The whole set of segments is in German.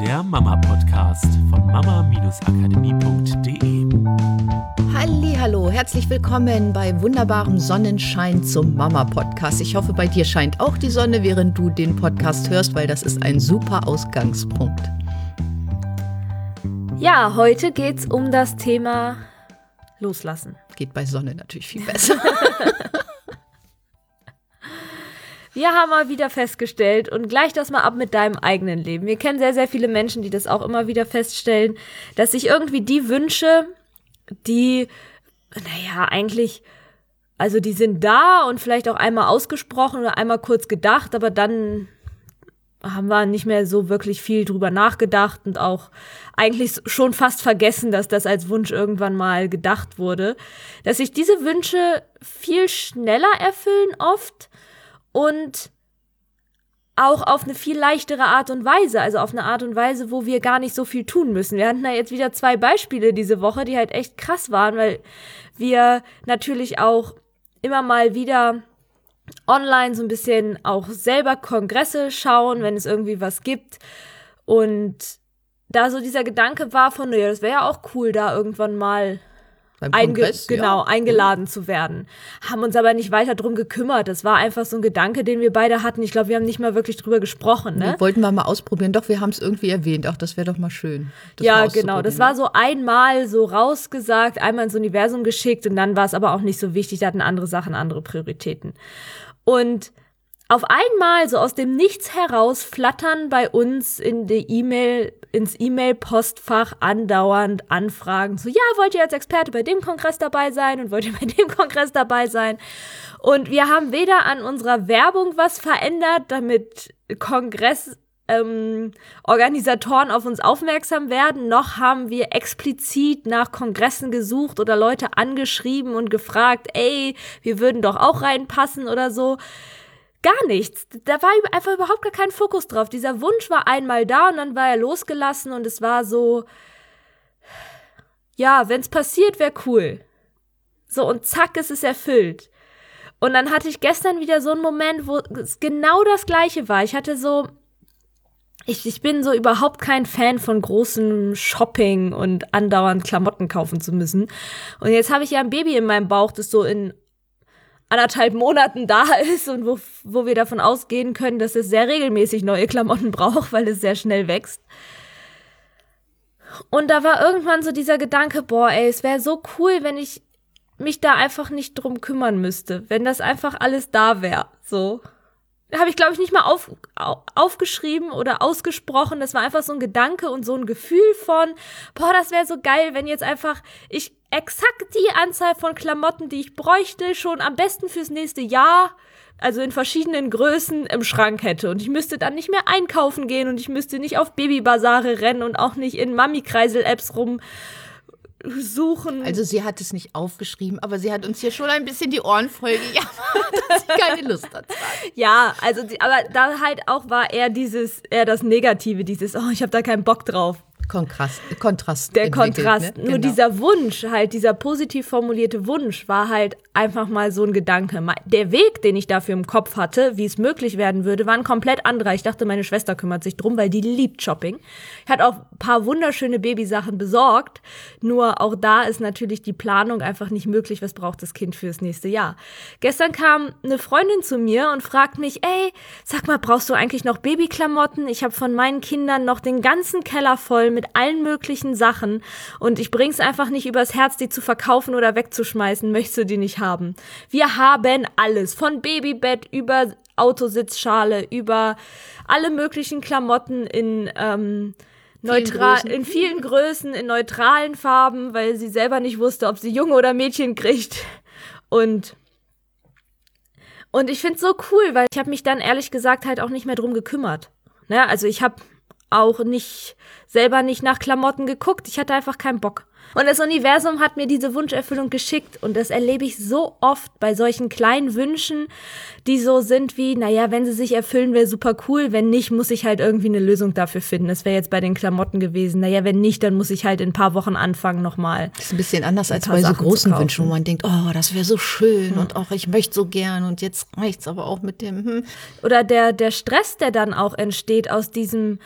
der Mama-Podcast von mama-akademie.de. Hallo, herzlich willkommen bei wunderbarem Sonnenschein zum Mama-Podcast. Ich hoffe, bei dir scheint auch die Sonne, während du den Podcast hörst, weil das ist ein super Ausgangspunkt. Ja, heute geht es um das Thema Loslassen. Geht bei Sonne natürlich viel besser. Wir haben mal wieder festgestellt und gleich das mal ab mit deinem eigenen Leben. Wir kennen sehr, sehr viele Menschen, die das auch immer wieder feststellen, dass sich irgendwie die Wünsche, die, naja, eigentlich, also die sind da und vielleicht auch einmal ausgesprochen oder einmal kurz gedacht, aber dann haben wir nicht mehr so wirklich viel drüber nachgedacht und auch eigentlich schon fast vergessen, dass das als Wunsch irgendwann mal gedacht wurde, dass sich diese Wünsche viel schneller erfüllen oft und auch auf eine viel leichtere Art und Weise, also auf eine Art und Weise, wo wir gar nicht so viel tun müssen. Wir hatten da jetzt wieder zwei Beispiele diese Woche, die halt echt krass waren, weil wir natürlich auch immer mal wieder online so ein bisschen auch selber Kongresse schauen, wenn es irgendwie was gibt. Und da so dieser Gedanke war von, naja, das wäre ja auch cool, da irgendwann mal Einge genau, ja. eingeladen zu werden. Haben uns aber nicht weiter drum gekümmert. Das war einfach so ein Gedanke, den wir beide hatten. Ich glaube, wir haben nicht mal wirklich drüber gesprochen. Ne? wollten wir mal ausprobieren. Doch, wir haben es irgendwie erwähnt. Ach, das wäre doch mal schön. Ja, genau. Das war so einmal so rausgesagt, einmal ins Universum geschickt und dann war es aber auch nicht so wichtig. Da hatten andere Sachen andere Prioritäten. Und auf einmal, so aus dem Nichts heraus, flattern bei uns in die E-Mail, ins E-Mail-Postfach andauernd Anfragen. So, ja, wollt ihr als Experte bei dem Kongress dabei sein und wollt ihr bei dem Kongress dabei sein? Und wir haben weder an unserer Werbung was verändert, damit Kongress ähm, Organisatoren auf uns aufmerksam werden, noch haben wir explizit nach Kongressen gesucht oder Leute angeschrieben und gefragt, ey, wir würden doch auch reinpassen oder so. Gar nichts. Da war einfach überhaupt gar kein Fokus drauf. Dieser Wunsch war einmal da und dann war er losgelassen und es war so, ja, wenn es passiert, wäre cool. So, und zack, ist es erfüllt. Und dann hatte ich gestern wieder so einen Moment, wo es genau das gleiche war. Ich hatte so, ich, ich bin so überhaupt kein Fan von großem Shopping und andauernd Klamotten kaufen zu müssen. Und jetzt habe ich ja ein Baby in meinem Bauch, das so in anderthalb Monaten da ist und wo, wo wir davon ausgehen können, dass es sehr regelmäßig neue Klamotten braucht, weil es sehr schnell wächst. Und da war irgendwann so dieser Gedanke, boah, ey, es wäre so cool, wenn ich mich da einfach nicht drum kümmern müsste, wenn das einfach alles da wäre, so habe ich, glaube ich, nicht mal auf, aufgeschrieben oder ausgesprochen. Das war einfach so ein Gedanke und so ein Gefühl von, boah, das wäre so geil, wenn jetzt einfach ich exakt die Anzahl von Klamotten, die ich bräuchte, schon am besten fürs nächste Jahr, also in verschiedenen Größen im Schrank hätte. Und ich müsste dann nicht mehr einkaufen gehen und ich müsste nicht auf Babybasare rennen und auch nicht in Mami-Kreisel-Apps rum suchen. Also sie hat es nicht aufgeschrieben, aber sie hat uns hier schon ein bisschen die Ohren voll gejammert, dass sie keine Lust hat. Ja, also aber da halt auch war eher dieses, eher das Negative, dieses, oh, ich habe da keinen Bock drauf. Kontrast. Kontrast der Kontrast. Ne? Nur genau. dieser Wunsch, halt dieser positiv formulierte Wunsch, war halt einfach mal so ein Gedanke. Der Weg, den ich dafür im Kopf hatte, wie es möglich werden würde, war ein komplett anderer. Ich dachte, meine Schwester kümmert sich drum, weil die liebt Shopping. Hat auch ein paar wunderschöne Babysachen besorgt. Nur auch da ist natürlich die Planung einfach nicht möglich. Was braucht das Kind fürs nächste Jahr? Gestern kam eine Freundin zu mir und fragt mich, ey, sag mal, brauchst du eigentlich noch Babyklamotten? Ich habe von meinen Kindern noch den ganzen Keller voll mit allen möglichen Sachen und ich bring's einfach nicht übers Herz, die zu verkaufen oder wegzuschmeißen, möchtest du die nicht haben. Wir haben alles, von Babybett über Autositzschale, über alle möglichen Klamotten in ähm, neutral, in vielen Größen, in neutralen Farben, weil sie selber nicht wusste, ob sie Junge oder Mädchen kriegt. Und und ich find's so cool, weil ich habe mich dann ehrlich gesagt halt auch nicht mehr drum gekümmert. Ne? Also ich habe auch nicht selber nicht nach Klamotten geguckt. Ich hatte einfach keinen Bock. Und das Universum hat mir diese Wunscherfüllung geschickt. Und das erlebe ich so oft bei solchen kleinen Wünschen, die so sind wie, naja, wenn sie sich erfüllen, wäre super cool. Wenn nicht, muss ich halt irgendwie eine Lösung dafür finden. Das wäre jetzt bei den Klamotten gewesen. Naja, wenn nicht, dann muss ich halt in ein paar Wochen anfangen nochmal. Das ist ein bisschen anders als bei so großen Wünschen, wo man denkt, oh, das wäre so schön hm. und auch ich möchte so gern und jetzt reicht's aber auch mit dem. Hm. Oder der, der Stress, der dann auch entsteht aus diesem,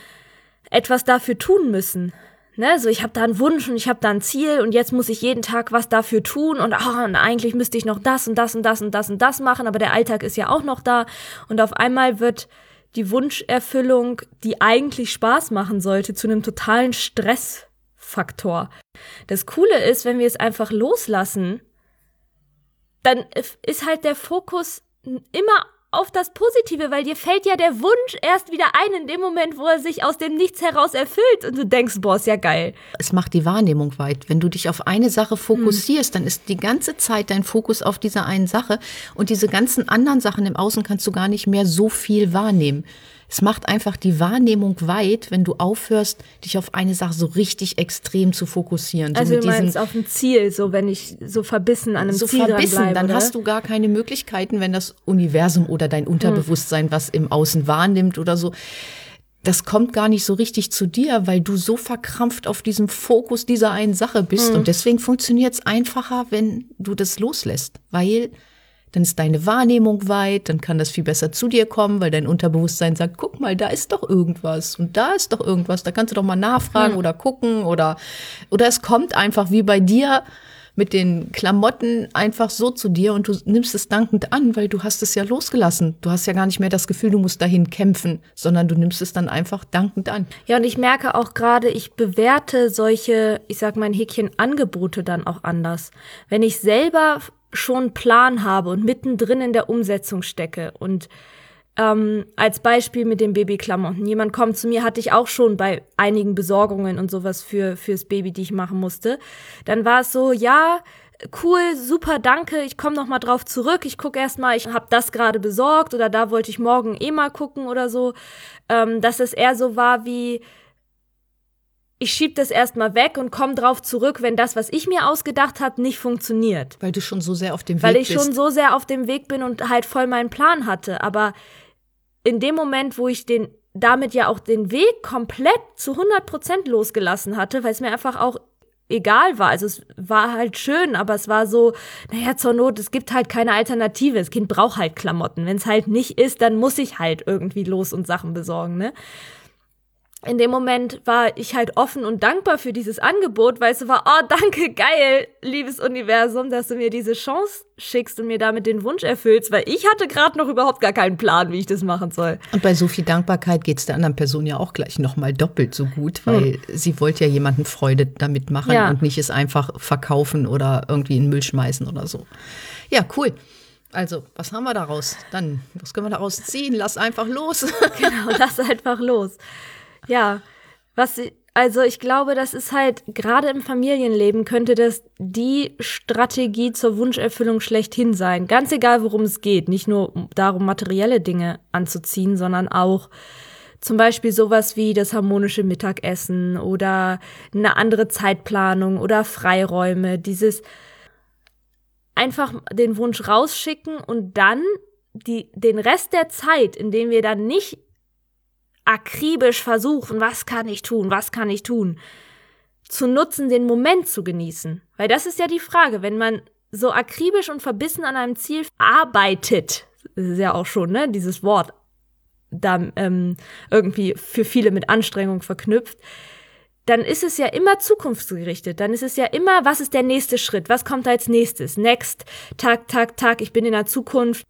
etwas dafür tun müssen. Ne, so ich habe da einen Wunsch und ich habe da ein Ziel und jetzt muss ich jeden Tag was dafür tun und, oh, und eigentlich müsste ich noch das und das und das und das und das machen, aber der Alltag ist ja auch noch da und auf einmal wird die Wunscherfüllung, die eigentlich Spaß machen sollte, zu einem totalen Stressfaktor. Das Coole ist, wenn wir es einfach loslassen, dann ist halt der Fokus immer auf das Positive, weil dir fällt ja der Wunsch erst wieder ein in dem Moment, wo er sich aus dem Nichts heraus erfüllt und du denkst, boah, ist ja geil. Es macht die Wahrnehmung weit. Wenn du dich auf eine Sache fokussierst, hm. dann ist die ganze Zeit dein Fokus auf dieser einen Sache und diese ganzen anderen Sachen im Außen kannst du gar nicht mehr so viel wahrnehmen. Es macht einfach die Wahrnehmung weit, wenn du aufhörst, dich auf eine Sache so richtig extrem zu fokussieren. Also so du meinst auf ein Ziel, so wenn ich so verbissen an einem so Ziel verbissen, bleibe, dann oder? hast du gar keine Möglichkeiten, wenn das Universum oder dein Unterbewusstsein hm. was im Außen wahrnimmt oder so das kommt gar nicht so richtig zu dir, weil du so verkrampft auf diesem Fokus dieser einen Sache bist. Mhm. Und deswegen funktioniert es einfacher, wenn du das loslässt, weil dann ist deine Wahrnehmung weit, dann kann das viel besser zu dir kommen, weil dein Unterbewusstsein sagt, guck mal, da ist doch irgendwas und da ist doch irgendwas, da kannst du doch mal nachfragen hm. oder gucken oder, oder es kommt einfach wie bei dir mit den Klamotten einfach so zu dir und du nimmst es dankend an, weil du hast es ja losgelassen. Du hast ja gar nicht mehr das Gefühl, du musst dahin kämpfen, sondern du nimmst es dann einfach dankend an. Ja, und ich merke auch gerade, ich bewerte solche, ich sag mal ein Häkchen, Angebote dann auch anders. Wenn ich selber schon einen Plan habe und mittendrin in der Umsetzung stecke und ähm, als Beispiel mit den Babyklamotten. Jemand kommt zu mir, hatte ich auch schon bei einigen Besorgungen und sowas für fürs Baby, die ich machen musste. Dann war es so, ja, cool, super, danke, ich komme noch mal drauf zurück. Ich gucke erst mal, ich habe das gerade besorgt oder da wollte ich morgen eh mal gucken oder so. Ähm, dass es eher so war wie ich schieb das erstmal weg und komme drauf zurück, wenn das, was ich mir ausgedacht habe, nicht funktioniert. Weil du schon so sehr auf dem Weg bist. Weil ich bist. schon so sehr auf dem Weg bin und halt voll meinen Plan hatte. Aber in dem Moment, wo ich den damit ja auch den Weg komplett zu 100 Prozent losgelassen hatte, weil es mir einfach auch egal war. Also es war halt schön, aber es war so, naja, zur Not, es gibt halt keine Alternative. Das Kind braucht halt Klamotten. Wenn es halt nicht ist, dann muss ich halt irgendwie los und Sachen besorgen, ne? In dem Moment war ich halt offen und dankbar für dieses Angebot, weil es war, oh, danke, geil, liebes Universum, dass du mir diese Chance schickst und mir damit den Wunsch erfüllst, weil ich hatte gerade noch überhaupt gar keinen Plan, wie ich das machen soll. Und bei so viel Dankbarkeit geht es der anderen Person ja auch gleich nochmal doppelt so gut, weil hm. sie wollte ja jemanden Freude damit machen ja. und nicht es einfach verkaufen oder irgendwie in den Müll schmeißen oder so. Ja, cool. Also, was haben wir daraus? Dann, was können wir daraus ziehen? Lass einfach los. genau, lass einfach los. Ja, was also ich glaube, das ist halt gerade im Familienleben könnte das die Strategie zur Wunscherfüllung schlechthin sein. Ganz egal, worum es geht. Nicht nur darum, materielle Dinge anzuziehen, sondern auch zum Beispiel sowas wie das harmonische Mittagessen oder eine andere Zeitplanung oder Freiräume. Dieses einfach den Wunsch rausschicken und dann die, den Rest der Zeit, in dem wir dann nicht akribisch versuchen, was kann ich tun, was kann ich tun, zu nutzen, den Moment zu genießen. Weil das ist ja die Frage, wenn man so akribisch und verbissen an einem Ziel arbeitet, das ist ja auch schon, ne, dieses Wort, da ähm, irgendwie für viele mit Anstrengung verknüpft, dann ist es ja immer zukunftsgerichtet. Dann ist es ja immer, was ist der nächste Schritt? Was kommt als nächstes? Next, Tag, Tag, Tag, ich bin in der Zukunft.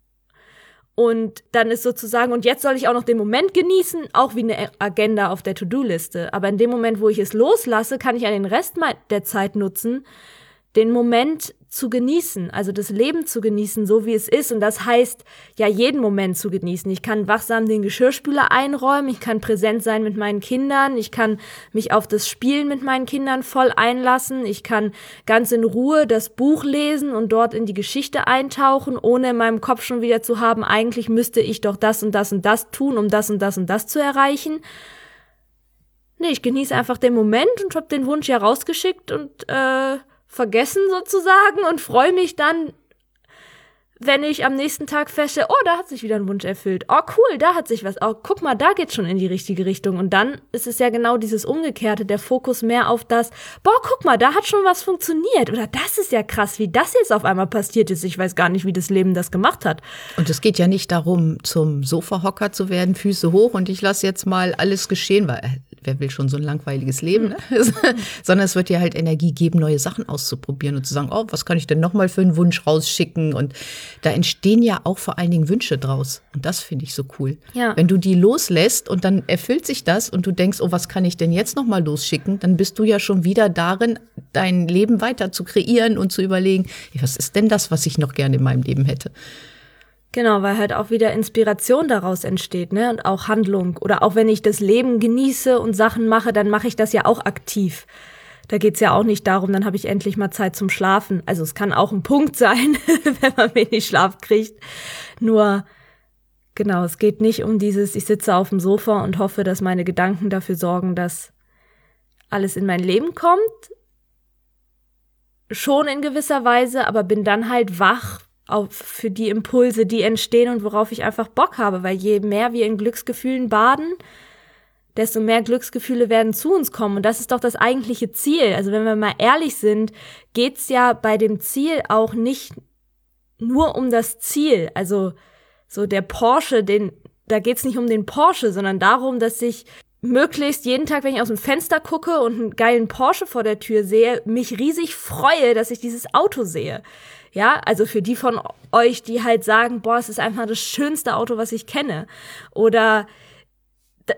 Und dann ist sozusagen, und jetzt soll ich auch noch den Moment genießen, auch wie eine Agenda auf der To-Do-Liste. Aber in dem Moment, wo ich es loslasse, kann ich ja den Rest der Zeit nutzen, den Moment zu genießen, also das Leben zu genießen, so wie es ist. Und das heißt, ja, jeden Moment zu genießen. Ich kann wachsam den Geschirrspüler einräumen, ich kann präsent sein mit meinen Kindern, ich kann mich auf das Spielen mit meinen Kindern voll einlassen, ich kann ganz in Ruhe das Buch lesen und dort in die Geschichte eintauchen, ohne in meinem Kopf schon wieder zu haben, eigentlich müsste ich doch das und das und das tun, um das und das und das zu erreichen. Nee, ich genieße einfach den Moment und habe den Wunsch ja rausgeschickt und äh, vergessen sozusagen und freue mich dann, wenn ich am nächsten Tag feststelle, oh, da hat sich wieder ein Wunsch erfüllt. Oh, cool, da hat sich was. Oh, guck mal, da geht's schon in die richtige Richtung. Und dann ist es ja genau dieses Umgekehrte, der Fokus mehr auf das, boah, guck mal, da hat schon was funktioniert. Oder das ist ja krass, wie das jetzt auf einmal passiert ist. Ich weiß gar nicht, wie das Leben das gemacht hat. Und es geht ja nicht darum, zum Sofahocker zu werden, Füße hoch und ich lasse jetzt mal alles geschehen, weil wer will schon so ein langweiliges Leben, ne? sondern es wird dir halt Energie geben, neue Sachen auszuprobieren und zu sagen, oh, was kann ich denn nochmal für einen Wunsch rausschicken? Und da entstehen ja auch vor allen Dingen Wünsche draus. Und das finde ich so cool. Ja. Wenn du die loslässt und dann erfüllt sich das und du denkst, oh, was kann ich denn jetzt nochmal losschicken? Dann bist du ja schon wieder darin, dein Leben weiter zu kreieren und zu überlegen, was ist denn das, was ich noch gerne in meinem Leben hätte? Genau, weil halt auch wieder Inspiration daraus entsteht, ne? Und auch Handlung. Oder auch wenn ich das Leben genieße und Sachen mache, dann mache ich das ja auch aktiv. Da geht's ja auch nicht darum, dann habe ich endlich mal Zeit zum Schlafen. Also es kann auch ein Punkt sein, wenn man wenig Schlaf kriegt. Nur, genau, es geht nicht um dieses, ich sitze auf dem Sofa und hoffe, dass meine Gedanken dafür sorgen, dass alles in mein Leben kommt. Schon in gewisser Weise, aber bin dann halt wach auf, für die Impulse, die entstehen und worauf ich einfach Bock habe, weil je mehr wir in Glücksgefühlen baden, desto mehr Glücksgefühle werden zu uns kommen. Und das ist doch das eigentliche Ziel. Also wenn wir mal ehrlich sind, geht's ja bei dem Ziel auch nicht nur um das Ziel. Also so der Porsche, den, da geht's nicht um den Porsche, sondern darum, dass ich möglichst jeden Tag, wenn ich aus dem Fenster gucke und einen geilen Porsche vor der Tür sehe, mich riesig freue, dass ich dieses Auto sehe. Ja, also für die von euch, die halt sagen, boah, es ist einfach das schönste Auto, was ich kenne. Oder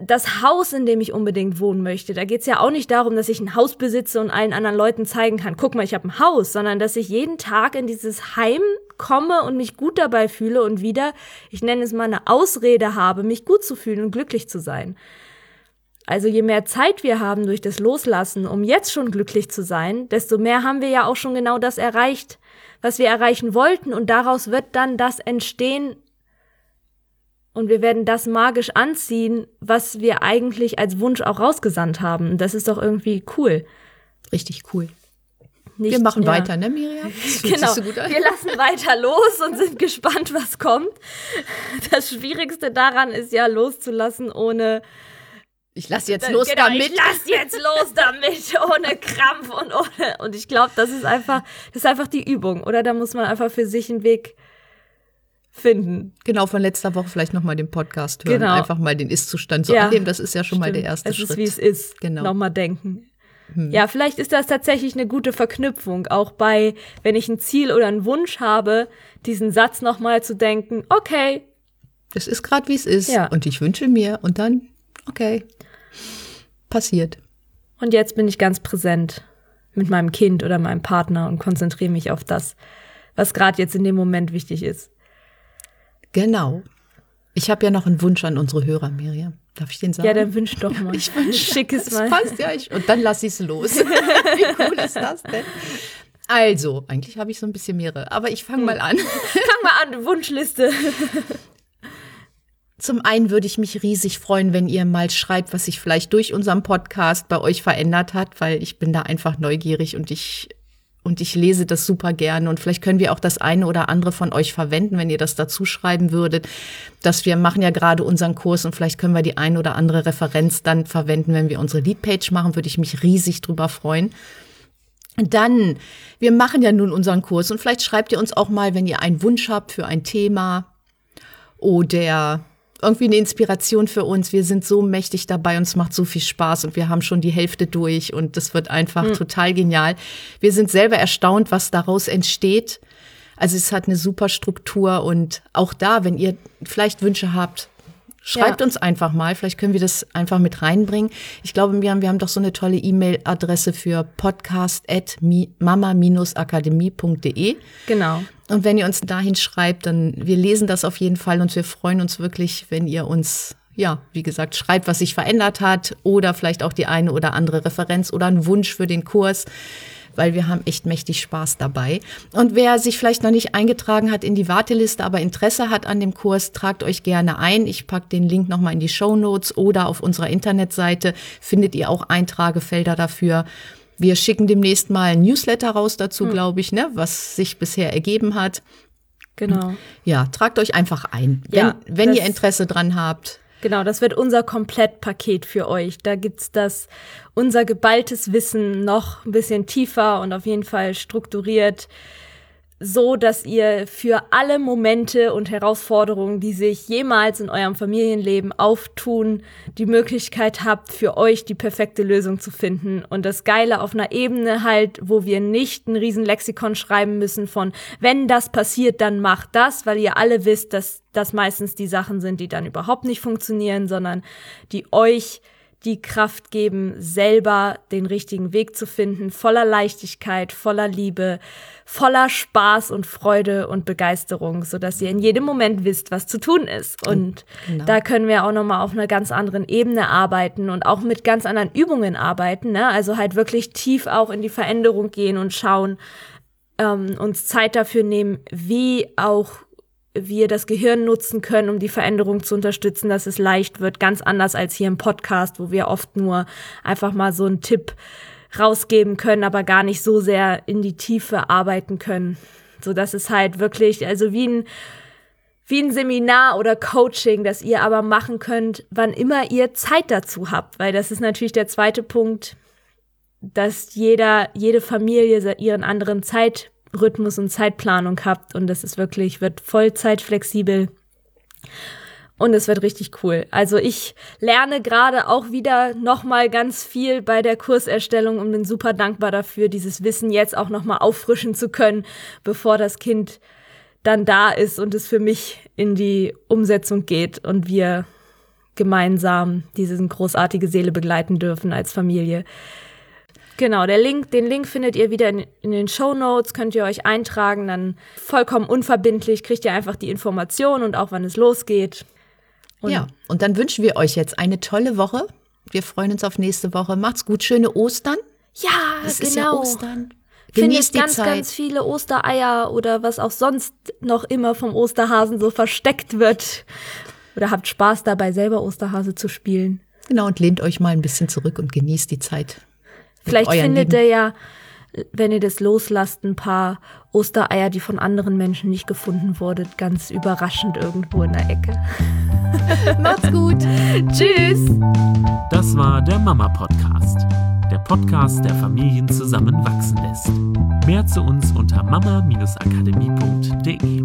das Haus, in dem ich unbedingt wohnen möchte. Da geht's ja auch nicht darum, dass ich ein Haus besitze und allen anderen Leuten zeigen kann, guck mal, ich habe ein Haus, sondern dass ich jeden Tag in dieses Heim komme und mich gut dabei fühle und wieder, ich nenne es mal eine Ausrede habe, mich gut zu fühlen und glücklich zu sein. Also je mehr Zeit wir haben durch das Loslassen, um jetzt schon glücklich zu sein, desto mehr haben wir ja auch schon genau das erreicht, was wir erreichen wollten und daraus wird dann das entstehen und wir werden das magisch anziehen, was wir eigentlich als Wunsch auch rausgesandt haben. Das ist doch irgendwie cool. Richtig cool. Nicht, wir machen ja. weiter, ne, Miriam? Genau. so. Wir lassen weiter los und sind gespannt, was kommt. Das Schwierigste daran ist ja loszulassen, ohne Ich lasse jetzt los genau, damit. Ich lass jetzt los damit, ohne Krampf und ohne. Und ich glaube, das ist einfach, das ist einfach die Übung, oder? Da muss man einfach für sich einen Weg finden. Genau, von letzter Woche vielleicht nochmal den Podcast hören. Genau. Einfach mal den Ist-Zustand so Ja. annehmen. Das ist ja schon mal der Stimmt. erste es Schritt. ist, wie es ist. Genau. Nochmal denken. Ja, vielleicht ist das tatsächlich eine gute Verknüpfung, auch bei, wenn ich ein Ziel oder einen Wunsch habe, diesen Satz nochmal zu denken, okay, Das ist gerade, wie es ist. Ja. Und ich wünsche mir und dann, okay, passiert. und jetzt bin ich ganz präsent mit meinem Kind oder meinem Partner und konzentriere mich auf das, was gerade jetzt in dem Moment wichtig ist. Genau. Ich habe ja noch einen Wunsch an unsere Hörer, Miriam. Darf ich den sagen? Ja, dann wünsch doch mal. Ich wünsche, Schickes das mal. passt ja. Ich, und dann lasse ich es los. Wie cool ist das denn? Also, eigentlich habe ich so ein bisschen mehrere, aber ich fange mal an. Fang mal an, Wunschliste. Zum einen würde ich mich riesig freuen, wenn ihr mal schreibt, was sich vielleicht durch unseren Podcast bei euch verändert hat, weil ich bin da einfach neugierig und ich und ich lese das super gerne und vielleicht können wir auch das eine oder andere von euch verwenden, wenn ihr das dazu schreiben würdet, dass wir machen ja gerade unseren Kurs und vielleicht können wir die eine oder andere Referenz dann verwenden, wenn wir unsere Leadpage machen, würde ich mich riesig drüber freuen. Dann, wir machen ja nun unseren Kurs und vielleicht schreibt ihr uns auch mal, wenn ihr einen Wunsch habt für ein Thema oder irgendwie eine Inspiration für uns. Wir sind so mächtig dabei, uns macht so viel Spaß und wir haben schon die Hälfte durch und das wird einfach total genial. Wir sind selber erstaunt, was daraus entsteht. Also es hat eine super Struktur und auch da, wenn ihr vielleicht Wünsche habt, schreibt Ja. uns einfach mal. Vielleicht können wir das einfach mit reinbringen. Ich glaube, wir haben, wir haben doch so eine tolle E-Mail-Adresse für podcast.mama-akademie.de. Genau. Und wenn ihr uns dahin schreibt, dann wir lesen das auf jeden Fall und wir freuen uns wirklich, wenn ihr uns ja, wie gesagt, schreibt, was sich verändert hat oder vielleicht auch die eine oder andere Referenz oder einen Wunsch für den Kurs, weil wir haben echt mächtig Spaß dabei. Und wer sich vielleicht noch nicht eingetragen hat in die Warteliste, aber Interesse hat an dem Kurs, tragt euch gerne ein. Ich packe den Link nochmal in die Show Notes oder auf unserer Internetseite findet ihr auch Eintragefelder dafür. Wir schicken demnächst mal ein Newsletter raus dazu, glaube ich, ne, was sich bisher ergeben hat. Genau. Ja, tragt euch einfach ein. Wenn, Ja, wenn ihr Interesse dran habt. Genau, das wird unser Komplettpaket für euch. Da gibt's das, unser geballtes Wissen noch ein bisschen tiefer und auf jeden Fall strukturiert. So, dass ihr für alle Momente und Herausforderungen, die sich jemals in eurem Familienleben auftun, die Möglichkeit habt, für euch die perfekte Lösung zu finden. Und das Geile auf einer Ebene halt, wo wir nicht ein riesen Lexikon schreiben müssen von, wenn das passiert, dann macht das, weil ihr alle wisst, dass das meistens die Sachen sind, die dann überhaupt nicht funktionieren, sondern die euch die Kraft geben, selber den richtigen Weg zu finden, voller Leichtigkeit, voller Liebe, voller Spaß und Freude und Begeisterung, so dass ihr in jedem Moment wisst, was zu tun ist. Und genau. da können wir auch nochmal auf einer ganz anderen Ebene arbeiten und auch mit ganz anderen Übungen arbeiten. Ne? Also halt wirklich tief auch in die Veränderung gehen und schauen, ähm, uns Zeit dafür nehmen, wie auch wir das Gehirn nutzen können, um die Veränderung zu unterstützen, dass es leicht wird, ganz anders als hier im Podcast, wo wir oft nur einfach mal so einen Tipp rausgeben können, aber gar nicht so sehr in die Tiefe arbeiten können, so dass es halt wirklich, also wie ein wie ein Seminar oder Coaching, das ihr aber machen könnt, wann immer ihr Zeit dazu habt, weil das ist natürlich der zweite Punkt, dass jeder, jede Familie ihren anderen Zeit Rhythmus und Zeitplanung habt und das ist wirklich, wird Vollzeit flexibel und es wird richtig cool. Also ich lerne gerade auch wieder nochmal ganz viel bei der Kurserstellung und bin super dankbar dafür, dieses Wissen jetzt auch nochmal auffrischen zu können, bevor das Kind dann da ist und es für mich in die Umsetzung geht und wir gemeinsam diese großartige Seele begleiten dürfen als Familie. Genau, der Link, den Link findet ihr wieder in, in den Show Notes, könnt ihr euch eintragen, dann vollkommen unverbindlich, kriegt ihr einfach die Information und auch wann es losgeht. Und ja, und dann wünschen wir euch jetzt eine tolle Woche. Wir freuen uns auf nächste Woche. Macht's gut, schöne Ostern. Ja, es genau. ist ja genau. Ostern. Genießt ganz, Zeit. ganz viele Ostereier oder was auch sonst noch immer vom Osterhasen so versteckt wird. Oder habt Spaß dabei, selber Osterhase zu spielen. Genau, und lehnt euch mal ein bisschen zurück und genießt die Zeit. Vielleicht findet er ja, wenn ihr das loslasst, ein paar Ostereier, die von anderen Menschen nicht gefunden wurden, ganz überraschend irgendwo in der Ecke. Macht's gut. Tschüss. Das war der Mama Podcast. Der Podcast, der Familien zusammenwachsen lässt. Mehr zu uns unter mama-akademie.de.